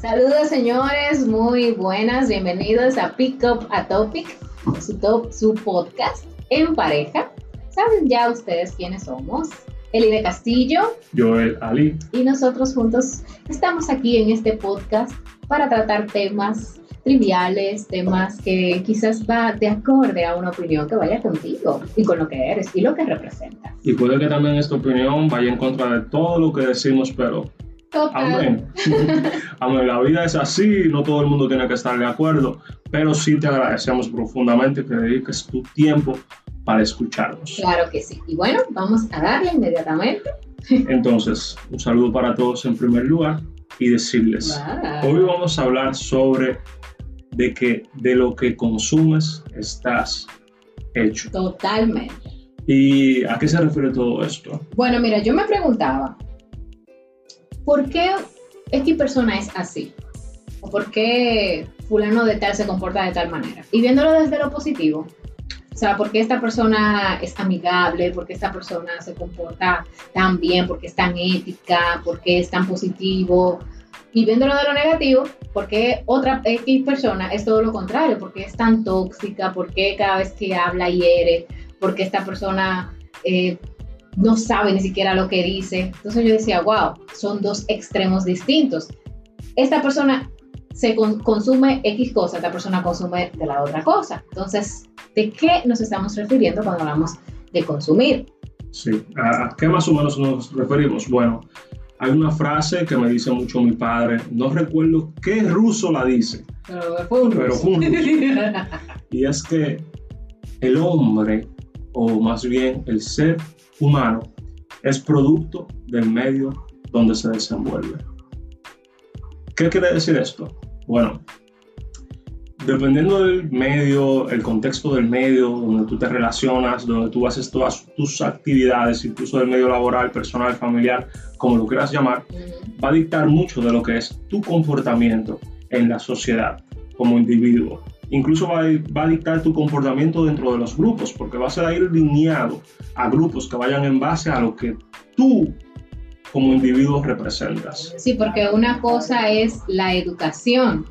Saludos señores, muy buenas, bienvenidos a Pick Up a Topic, su, top, su podcast en pareja. Saben ya ustedes quiénes somos. Elide Castillo. Joel Ali. Y nosotros juntos estamos aquí en este podcast para tratar temas triviales, temas que quizás va de acorde a una opinión que vaya contigo y con lo que eres y lo que representas. Y puede que también esta opinión vaya en contra de todo lo que decimos, pero Amén. Amén. La vida es así, no todo el mundo tiene que estar de acuerdo, pero sí te agradecemos profundamente que dediques tu tiempo para escucharnos. Claro que sí. Y bueno, vamos a darle inmediatamente. Entonces, un saludo para todos en primer lugar y decirles, hoy vamos a hablar sobre de que de lo que consumes estás hecho. Totalmente. ¿Y a qué se refiere todo esto? Bueno, mira, yo me preguntaba, ¿por qué X persona es así? ¿O por qué fulano de tal se comporta de tal manera? Y viéndolo desde lo positivo, o sea, ¿por qué esta persona es amigable? ¿Por qué esta persona se comporta tan bien? ¿Por qué es tan ética? ¿Por qué es tan positivo? Y viéndolo de lo negativo, ¿por qué otra X persona es todo lo contrario? ¿Por qué es tan tóxica? ¿Por qué cada vez que habla hiere? ¿Por qué esta persona eh, no sabe ni siquiera lo que dice. Entonces yo decía, wow, son dos extremos distintos. Esta persona se consume X cosa, esta persona consume de la otra cosa. Entonces, ¿de qué nos estamos refiriendo cuando hablamos de consumir? Sí, ¿a qué más o menos nos referimos? Bueno, hay una frase que me dice mucho mi padre, no recuerdo qué ruso la dice, pero fue un pero ruso. y es que el hombre, o más bien el ser humano es producto del medio donde se desenvuelve. ¿Qué quiere decir esto? Bueno, dependiendo del medio, el contexto del medio donde tú te relacionas, donde tú haces todas tus actividades, incluso del medio laboral, personal, familiar, como lo quieras llamar, va a dictar mucho de lo que es tu comportamiento en la sociedad como individuo incluso va a, dictar tu comportamiento dentro de los grupos, porque vas a ir lineado a grupos que vayan en base a lo que tú como individuo representas. Sí, porque una cosa es la educación,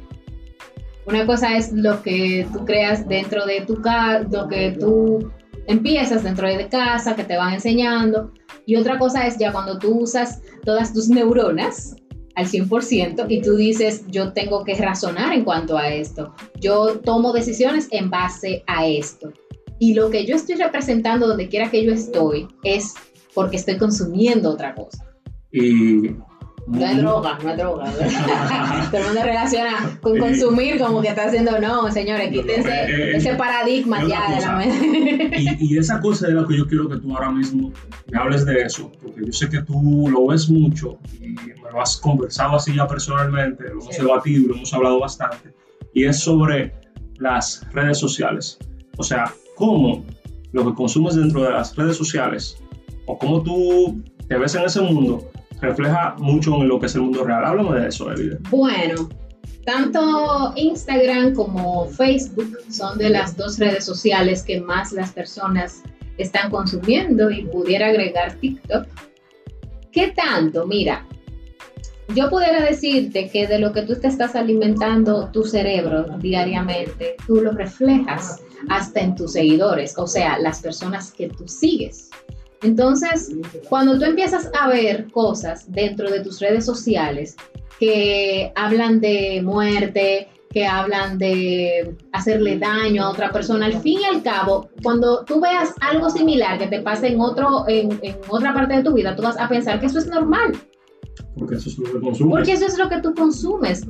una cosa es lo que tú creas dentro de tu casa, lo que tú empiezas dentro de casa, que te van enseñando, y otra cosa es ya cuando tú usas todas tus neuronas al 100% y tú dices, yo tengo que razonar en cuanto a esto, yo tomo decisiones en base a esto. Y lo que yo estoy representando donde quiera que yo estoy es porque estoy consumiendo otra cosa. No es droga, no es droga. Todo el mundo relaciona con consumir como que está haciendo, no, señores, quítense eh, eh, ese paradigma ya de la mente. Y, y, esa cosa es la que yo quiero que tú ahora mismo me hables de eso, porque yo sé que tú lo ves mucho y me lo has conversado así ya personalmente, lo hemos debatido, lo hemos hablado bastante, y es sobre las redes sociales. O sea, cómo lo que consumes dentro de las redes sociales o cómo tú te ves en ese mundo refleja mucho en lo que es el mundo real. Háblame de eso, Elide. Bueno, tanto Instagram como Facebook son de las dos redes sociales que más las personas están consumiendo y pudiera agregar TikTok. ¿Qué tanto? Mira, yo pudiera decirte que de lo que tú te estás alimentando tu cerebro diariamente, tú lo reflejas hasta en tus seguidores, o sea, las personas que tú sigues. Entonces, cuando tú empiezas a ver cosas dentro de tus redes sociales que hablan de muerte, que hablan de hacerle daño a otra persona, al fin y al cabo, cuando tú veas algo similar que te pase en, otro, en, otra parte de tu vida, tú vas a pensar que eso es normal. Porque eso es lo que consumes. Porque eso es lo que tú consumes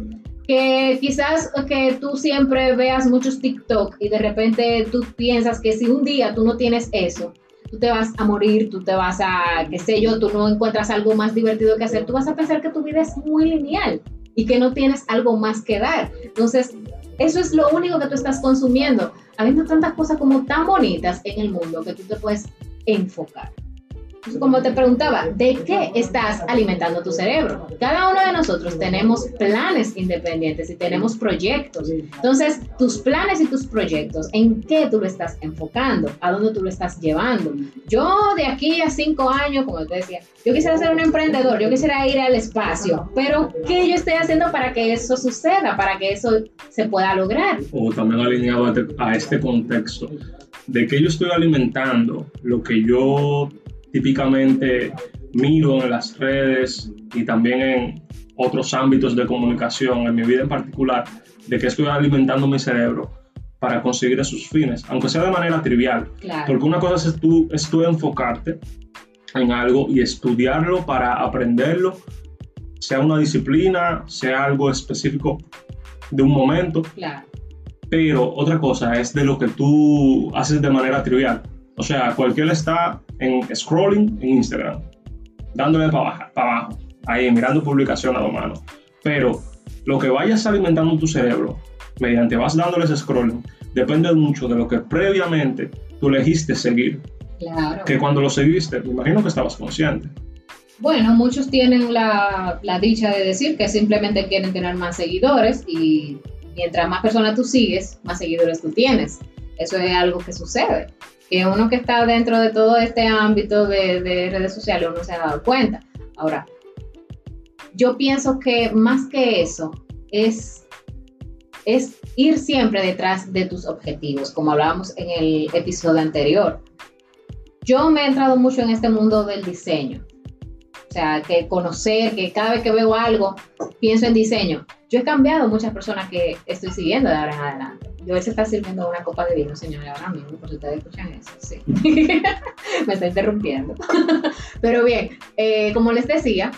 que quizás que tú siempre veas muchos TikTok y de repente tú piensas que si un día tú no tienes eso, tú te vas a morir, tú te vas a, qué sé yo, tú no encuentras algo más divertido que hacer, tú vas a pensar que tu vida es muy lineal y que no tienes algo más que dar. Entonces, eso es lo único que tú estás consumiendo, habiendo tantas cosas como tan bonitas en el mundo que tú te puedes enfocar. Como te preguntaba, ¿de qué estás alimentando tu cerebro? Cada uno de nosotros tenemos planes independientes y tenemos proyectos. Entonces, tus planes y tus proyectos, ¿en qué tú lo estás enfocando? ¿A dónde tú lo estás llevando? Yo de aquí a cinco años, como te decía, yo quisiera ser un emprendedor, yo quisiera ir al espacio, pero ¿qué yo estoy haciendo para que eso suceda, para que eso se pueda lograr? O también alineado a este contexto, de que yo estoy alimentando lo que yo típicamente miro en las redes y también en otros ámbitos de comunicación, en mi vida en particular, de que estoy alimentando mi cerebro para conseguir esos fines, aunque sea de manera trivial. Porque una cosa es tú, es tú enfocarte en algo y estudiarlo para aprenderlo, sea una disciplina, sea algo específico de un momento. Pero otra cosa es de lo que tú haces de manera trivial. O sea, cualquiera está en scrolling en Instagram, dándole para abajo, ahí mirando publicación a la mano. Pero lo que vayas alimentando tu cerebro mediante vas dándoles scrolling depende mucho de lo que previamente tú elegiste seguir. Claro. Que cuando lo seguiste, me imagino que estabas consciente. Bueno, muchos tienen la, la dicha de decir que simplemente quieren tener más seguidores y mientras más personas tú sigues, más seguidores tú tienes. Eso es algo que sucede que uno que está dentro de todo este ámbito de, redes sociales uno se ha dado cuenta. Ahora, yo pienso que más que eso es, es ir siempre detrás de tus objetivos, como hablábamos en el episodio anterior. Yo me he entrado mucho en este mundo del diseño. O sea, que conocer, que cada vez que veo algo, pienso en diseño. Yo he cambiado muchas personas que estoy siguiendo de ahora en adelante. Yo se está sirviendo una copa de vino, señora, ahora mismo, por si ustedes escuchan eso, sí. Me está interrumpiendo. Pero bien, eh, como les decía,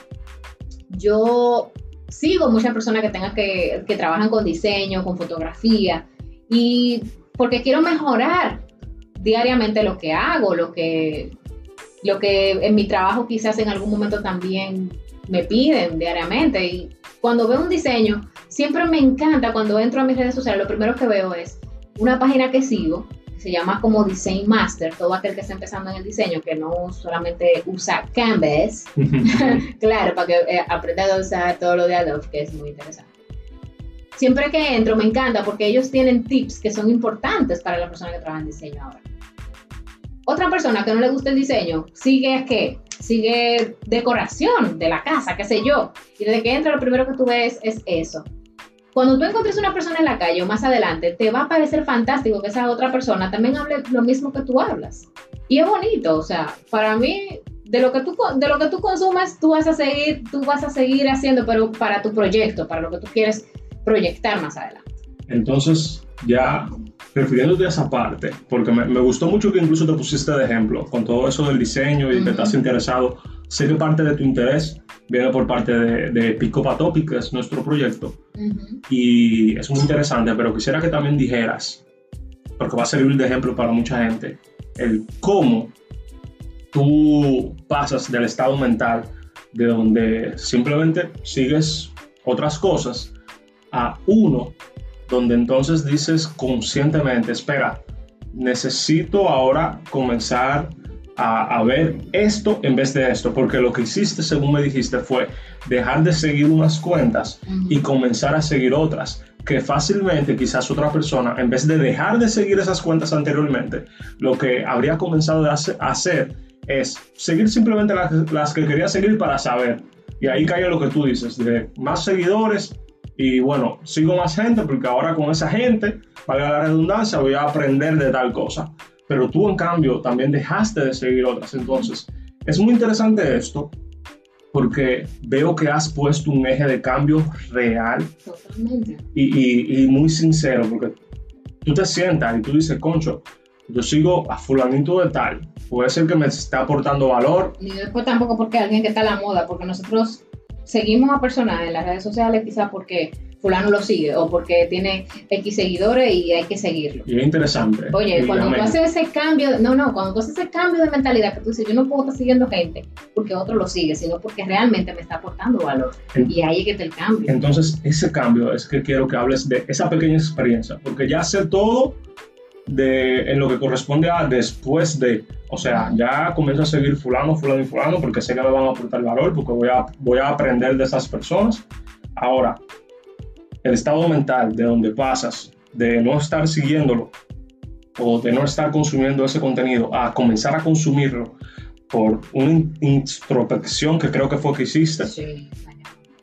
yo sigo muchas personas que tengan que, que trabajan con diseño, con fotografía, y porque quiero mejorar diariamente lo que hago, lo que, lo que en mi trabajo quizás en algún momento también me piden diariamente. Y cuando veo un diseño, siempre me encanta cuando entro a mis redes sociales, lo primero que veo es una página que sigo, que se llama como Design Master, todo aquel que está empezando en el diseño, que no solamente usa Canvas, claro, para que eh, aprenda a usar todo lo de Adobe, que es muy interesante. Siempre que entro me encanta porque ellos tienen tips que son importantes para la persona que trabaja en diseño ahora. Otra persona que no le gusta el diseño sigue que sigue decoración de la casa, qué sé yo. Y desde que entra lo primero que tú ves es eso. Cuando tú encuentres una persona en la calle o más adelante, te va a parecer fantástico que esa otra persona también hable lo mismo que tú hablas. Y es bonito, o sea, para mí, de lo que tú, de lo que tú consumas, tú vas a seguir, tú vas a seguir haciendo, pero para tu proyecto, para lo que tú quieres proyectar más adelante. Entonces, ya refiriéndote a esa parte, porque me, me, gustó mucho que incluso te pusiste de ejemplo con todo eso del diseño y que estás interesado. Sé que parte de tu interés viene por parte de, de Topic, que es nuestro proyecto, y es muy interesante, pero quisiera que también dijeras, porque va a servir de ejemplo para mucha gente, el cómo tú pasas del estado mental de donde simplemente sigues otras cosas a uno donde entonces dices conscientemente, espera, necesito ahora comenzar a, ver esto en vez de esto, porque lo que hiciste, según me dijiste, fue dejar de seguir unas cuentas y comenzar a seguir otras, que fácilmente quizás otra persona, en vez de dejar de seguir esas cuentas anteriormente, lo que habría comenzado a hacer es seguir simplemente las, las que quería seguir para saber. Y ahí cae lo que tú dices, de más seguidores, y bueno, sigo más gente porque ahora con esa gente, para la redundancia, voy a aprender de tal cosa. Pero tú en cambio también dejaste de seguir otras. Entonces, es muy interesante esto porque veo que has puesto un eje de cambio real Totalmente. Y, y, muy sincero, porque tú te sientas y tú dices, concho, yo sigo a fulanito de tal, puede ser que me está aportando valor. Y después tampoco porque alguien que está a la moda, porque nosotros seguimos a personas en las redes sociales quizás porque fulano lo sigue o porque tiene X seguidores y hay que seguirlo. Y es interesante. Oye, cuando tú haces ese cambio, no, no, cuando tú haces ese cambio de mentalidad que tú dices, yo no puedo estar siguiendo gente porque otro lo sigue, sino porque realmente me está aportando valor. y ahí es que te el cambio. Entonces, ese cambio es que quiero que hables de esa pequeña experiencia, porque ya sé todo de, en lo que corresponde a después de, o sea, ya comienzo a seguir fulano, fulano y fulano porque sé que me van a aportar valor, porque voy a, voy a aprender de esas personas. Ahora, el estado mental de donde pasas, de no estar siguiéndolo o de no estar consumiendo ese contenido, a comenzar a consumirlo por una introspección que creo que fue que hiciste. Sí.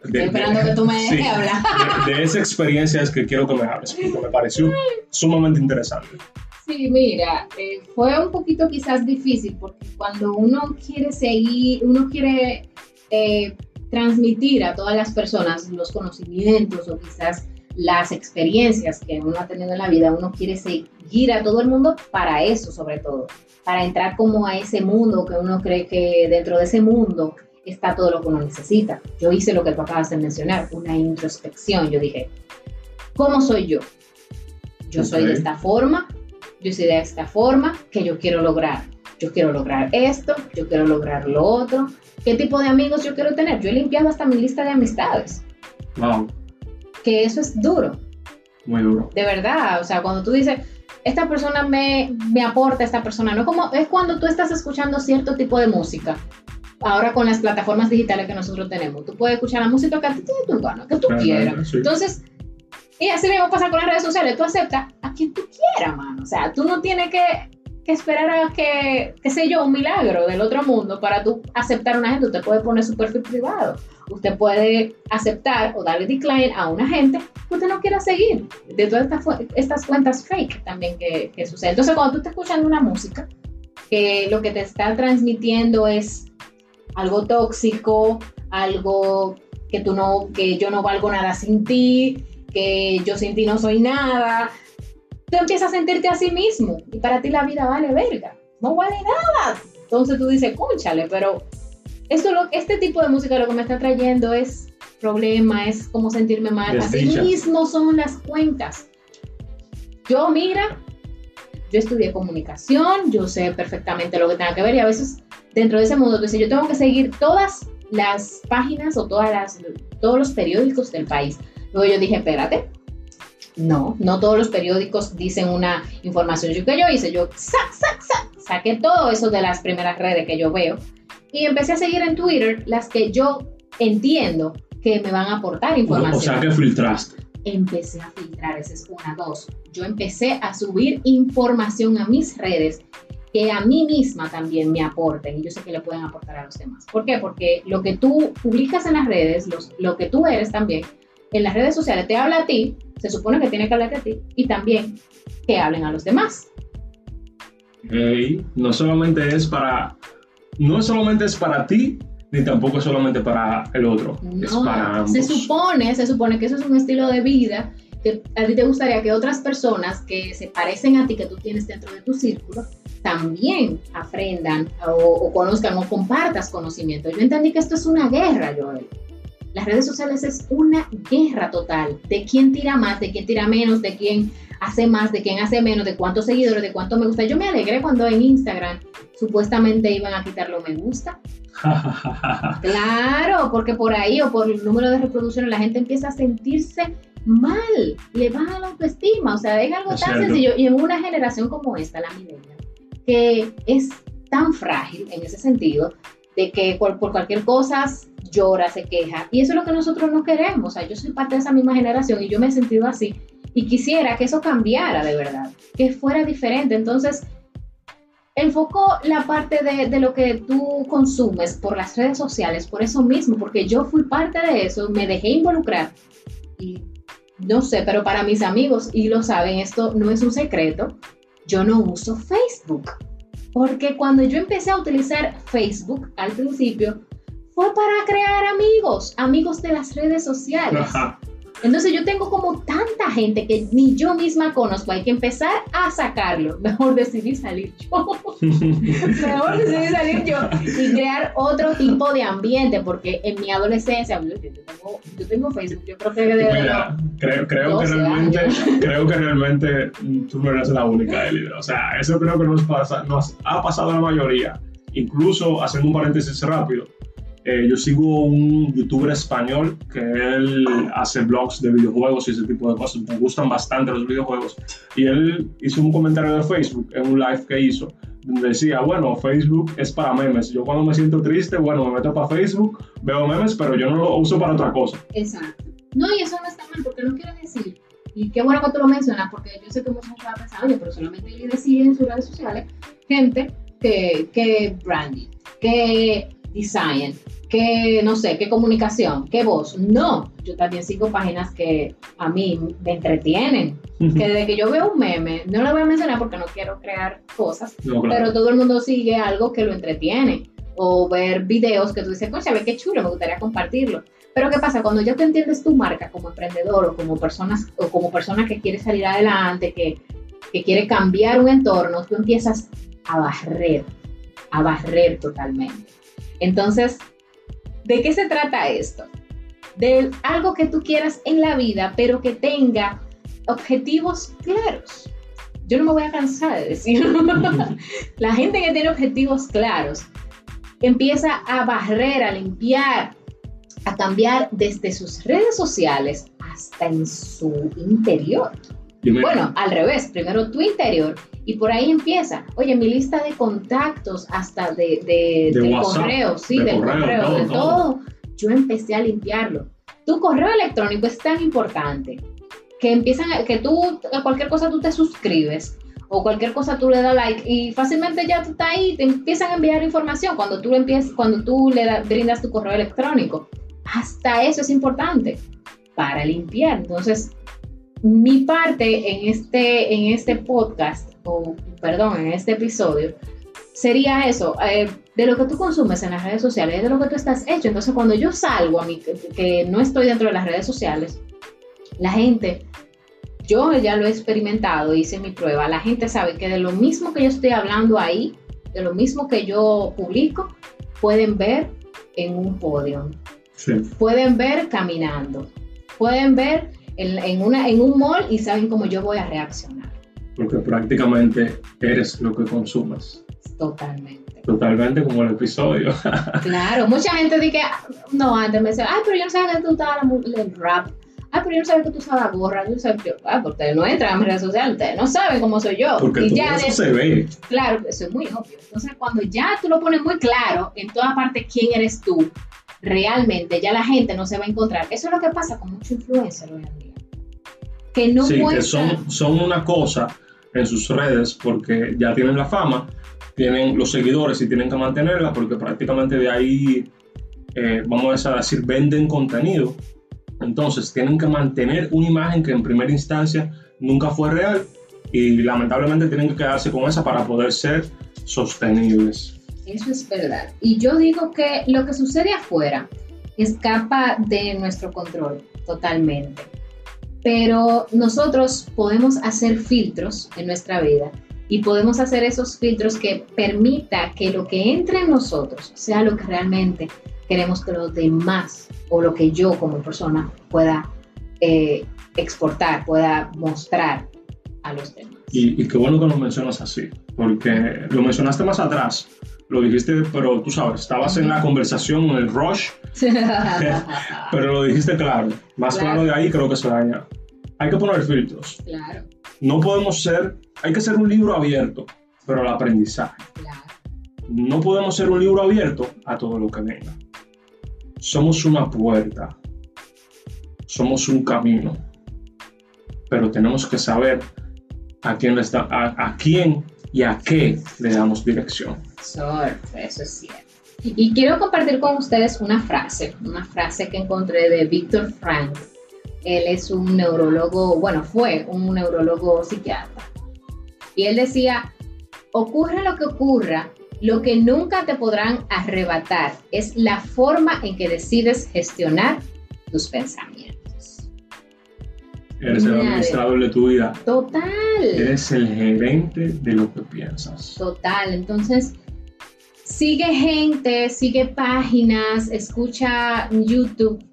Estoy esperando que tú me dejes hablar. De, esa experiencia es que quiero que me hables, porque me pareció sumamente interesante. Sí, mira, eh, fue un poquito quizás difícil, porque cuando uno quiere seguir, uno quiere eh, transmitir a todas las personas los conocimientos o quizás las experiencias que uno ha tenido en la vida, uno quiere seguir a todo el mundo para eso sobre todo, para entrar como a ese mundo que uno cree que dentro de ese mundo está todo lo que uno necesita. Yo hice lo que tú acabas de mencionar, una introspección. Yo dije, ¿cómo soy yo? Yo soy de esta forma, yo soy de esta forma que yo quiero lograr. Yo quiero lograr esto, yo quiero lograr lo otro. ¿Qué tipo de amigos yo quiero tener? Yo he limpiado hasta mi lista de amistades. Wow. Que eso es duro. Muy duro. De verdad, o sea, cuando tú dices, esta persona me, me aporta, esta persona, no como, es cuando tú estás escuchando cierto tipo de música ahora con las plataformas digitales que nosotros tenemos. Tú puedes escuchar la música que a ti te tu gana, que tú quieras. Entonces, y así mismo pasa con las redes sociales. Tú aceptas a quien tú quieras, mano. O sea, tú no tienes que, que esperar a que, qué sé yo, un milagro del otro mundo para tú aceptar a una gente. Usted puede poner su perfil privado. Usted puede aceptar o darle decline a una gente que usted no quiera seguir. De todas estas, estas cuentas fake también que, que sucede. Entonces, cuando tú estás escuchando una música, que lo que te está transmitiendo es algo tóxico, algo que tú no, que yo no valgo nada sin ti, que yo sin ti no soy nada. Tú empiezas a sentirte a sí mismo y para ti la vida vale verga, no vale nada. Entonces tú dices, cúchale, pero esto lo, este tipo de música lo que me está trayendo es problema, es como sentirme mal. Así mismo son las cuentas. Yo, mira, yo estudié comunicación, yo sé perfectamente lo que tenga que ver y a veces dentro de ese mundo, entonces yo tengo que seguir todas las páginas o todas las, todos los periódicos del país. Luego yo dije, espérate, no, no todos los periódicos dicen una información. Yo que yo hice, yo sac, sac, sac, saqué todo eso de las primeras redes que yo veo y empecé a seguir en Twitter las que yo entiendo que me van a aportar información. O sea que filtraste. Empecé a filtrar, esa es una, dos. Yo empecé a subir información a mis redes que a mí misma también me aporten y yo sé que le pueden aportar a los demás. ¿Por qué? Porque lo que tú publicas en las redes, lo que tú eres también, en las redes sociales te habla a ti, se supone que tiene que hablarte a ti y también que hablen a los demás. no solamente es para, no solamente es para ti, ni tampoco solamente para el otro, es para ambos. Se supone, se supone que eso es un estilo de vida que a ti te gustaría que otras personas que se parecen a ti, que tú tienes dentro de tu círculo, también aprendan o, conozcan o compartas conocimiento. Yo entendí que esto es una guerra, Joel. Las redes sociales es una guerra total de quién tira más, de quién tira menos, de quién hace más, de quién hace menos, de cuántos seguidores, de cuánto me gusta. Yo me alegré cuando en Instagram supuestamente iban a quitar lo me gusta. claro, porque por ahí o por el número de reproducciones la gente empieza a sentirse mal, le baja la autoestima. O sea, es algo tan sencillo. Y en una generación como esta, la milenial, que es tan frágil en ese sentido, de que por, cualquier cosa llora, se queja. Y eso es lo que nosotros no queremos. O sea, yo soy parte de esa misma generación y yo me he sentido así. Y quisiera que eso cambiara de verdad, que fuera diferente. Entonces, enfocó la parte de, de, lo que tú consumes por las redes sociales, por eso mismo, porque yo fui parte de eso, me dejé involucrar. Y no sé, pero para mis amigos, y lo saben, esto no es un secreto, yo no uso Facebook. Porque cuando yo empecé a utilizar Facebook al principio, fue para crear amigos, amigos de las redes sociales. Entonces yo tengo como tanta gente que ni yo misma conozco, hay que empezar a sacarlo. Mejor decidí salir yo. Mejor decidí salir yo y crear otro tipo de ambiente, porque en mi adolescencia, yo tengo, yo tengo Facebook, yo creo que de Mira, creo, creo que realmente, creo que realmente tú no eres la única, de O sea, eso creo que nos, pasa, nos ha pasado a la mayoría. Incluso, haciendo un paréntesis rápido, Eh, yo sigo un youtuber español que él hace blogs de videojuegos y ese tipo de cosas. Me gustan bastante los videojuegos. Y él hizo un comentario de Facebook en un live que hizo, decía, bueno, Facebook es para memes. Yo cuando me siento triste, bueno, me meto para Facebook, veo memes, pero yo no lo uso para otra cosa. Exacto. No, y eso no está mal, porque no quiere decir, y qué bueno que tú lo mencionas, porque yo sé que mucha gente va a pensar, oye, pero solamente él decide en sus redes sociales gente que, que branding, que design, que no sé, qué comunicación, qué voz. No, yo también sigo páginas que a mí me entretienen. Que desde que yo veo un meme, no lo voy a mencionar porque no quiero crear cosas, pero todo el mundo sigue algo que lo entretiene. O ver videos que tú dices, coño, ve qué chulo, me gustaría compartirlo. Pero ¿qué pasa? Cuando ya te entiendes tu marca como emprendedor o como, personas, o como persona que quiere salir adelante, que, que quiere cambiar un entorno, tú empiezas a barrer, a barrer totalmente. Entonces, ¿De qué se trata esto? De algo que tú quieras en la vida, pero que tenga objetivos claros. Yo no me voy a cansar de decirlo. la gente que tiene objetivos claros empieza a barrer, a limpiar, a cambiar desde sus redes sociales hasta en su interior. Bueno, al revés, primero tu interior y por ahí empieza. Oye, mi lista de contactos, hasta de, de, de, correo, sí, de correo, de todo. Yo empecé a limpiarlo. Tu correo electrónico es tan importante que empiezan, que tú, a cualquier cosa tú te suscribes o cualquier cosa tú le das like y fácilmente ya tú estás ahí, te empiezan a enviar información cuando tú, empiezas, cuando tú le brindas tu correo electrónico. Hasta eso es importante para limpiar. Entonces, mi parte en este, en este podcast, o perdón, en este episodio, sería eso, eh, de lo que tú consumes en las redes sociales, de lo que tú estás hecho. Entonces, cuando yo salgo a mí, que, no estoy dentro de las redes sociales, la gente, yo ya lo he experimentado, hice mi prueba, la gente sabe que de lo mismo que yo estoy hablando ahí, de lo mismo que yo publico, pueden ver en un podio. Pueden ver caminando, pueden ver en, una, en un mall y saben cómo yo voy a reaccionar. Porque prácticamente eres lo que consumes. Totalmente. Totalmente como el episodio. claro, mucha gente dice, no, antes me decía, ay, pero yo no sabía que tú estabas en rap. Ay, pero yo no sabía que tú usabas gorra. Yo no sabía que, ah, porque ustedes no entran a mis redes sociales, ustedes no saben cómo soy yo. Porque y ya eso se ve. Claro, eso es muy obvio. Entonces, cuando ya tú lo pones muy claro en toda parte quién eres tú, realmente ya la gente no se va a encontrar. Eso es lo que pasa con muchos influencers hoy en día que no sí, que son, son una cosa en sus redes porque ya tienen la fama, tienen los seguidores y tienen que mantenerla porque prácticamente de ahí, eh, vamos a decir, venden contenido. Entonces tienen que mantener una imagen que en primera instancia nunca fue real y lamentablemente tienen que quedarse con esa para poder ser sostenibles. Eso es verdad. Y yo digo que lo que sucede afuera escapa de nuestro control totalmente pero nosotros podemos hacer filtros en nuestra vida y podemos hacer esos filtros que permita que lo que entre en nosotros sea lo que realmente queremos que los demás o lo que yo como persona pueda eh, exportar, pueda mostrar a los demás. Y, y, qué bueno que lo mencionas así, porque lo mencionaste más atrás, lo dijiste, pero tú sabes, estabas en la conversación, en el rush, pero lo dijiste claro, más claro. de ahí creo que se daña hay que poner filtros. Claro. No podemos ser, hay que ser un libro abierto, pero al aprendizaje. Claro. No podemos ser un libro abierto a todo lo que venga. Somos una puerta, somos un camino, pero tenemos que saber a quién, está, a, quién y a qué le damos dirección. Eso, eso es cierto. Y quiero compartir con ustedes una frase, una frase que encontré de Víctor Frank, él es un neurólogo, bueno, fue un neurólogo psiquiatra. Y él decía, ocurra lo que ocurra, lo que nunca te podrán arrebatar es la forma en que decides gestionar tus pensamientos. Eres el administrador de tu vida. Total. Eres el gerente de lo que piensas. Total. Entonces, sigue gente, sigue páginas, escucha YouTube,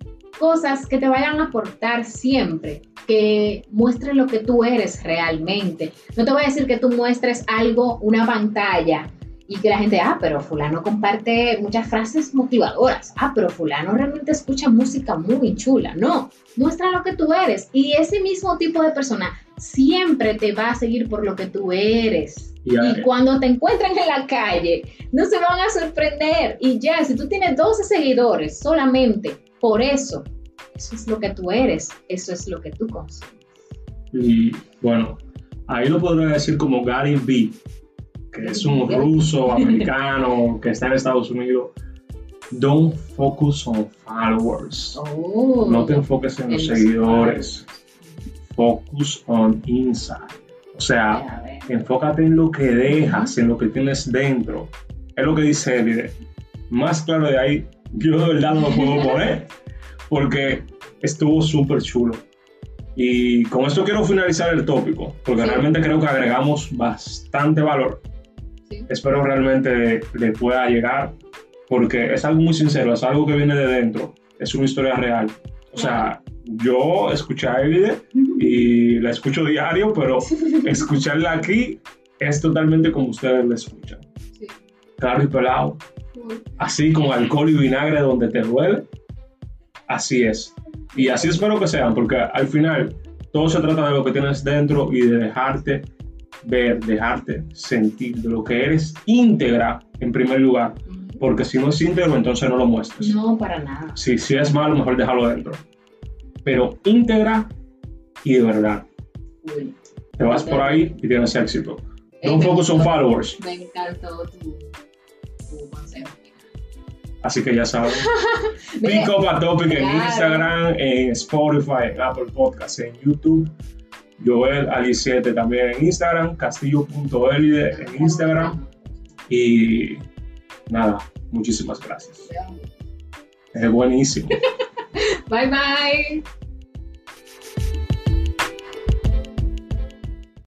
cosas que te vayan a aportar siempre, que muestren lo que tú eres realmente. No te voy a decir que tú muestres algo, una pantalla, y que la gente, ah, pero fulano comparte muchas frases motivadoras, ah, pero fulano realmente escucha música muy chula. No, muestra lo que tú eres y ese mismo tipo de persona siempre te va a seguir por lo que tú eres. Y, Y cuando te encuentran en la calle, no se van a sorprender. Y ya, si tú tienes 12 seguidores solamente por eso, eso es lo que tú eres, eso es lo que tú consumes. y, bueno, ahí lo podría decir como Gary B, que es un ruso americano que está en Estados Unidos. Don't focus on followers. Oh, No te enfoques en los seguidores. Focus on inside. O sea, enfócate en lo que dejas, en lo que tienes dentro. Es lo que dice Elide. Más claro de ahí, yo de verdad no lo puedo poner, porque estuvo súper chulo. Y con esto quiero finalizar el tópico, porque Sí. realmente creo que agregamos bastante valor. Sí. Espero realmente le pueda llegar, porque es algo muy sincero, es algo que viene de dentro, es una historia real. O sea, yo escuché a Elide y la escucho diario, pero escucharla aquí es totalmente como ustedes la escuchan. Sí. Claro y pelado, así con alcohol y vinagre donde te duele, así es. Y así espero que sean, porque al final todo se trata de lo que tienes dentro y de dejarte ver, dejarte sentir de lo que eres íntegra en primer lugar, porque si no es íntegro entonces no lo muestres. No, para nada. Si, si es malo, mejor déjalo dentro. Pero íntegra y de verdad. Uy, Te vas por ahí y tienes éxito. Don't me focus on followers. Me encantó tu, tu consejo. Así que ya saben. Ve, Pick up a topic en. Instagram, en Spotify, en Apple Podcasts, en YouTube. Joel Ali 7 también en Instagram. Castillo.elide en Instagram. Y nada, muchísimas gracias. Es buenísimo. Bye bye.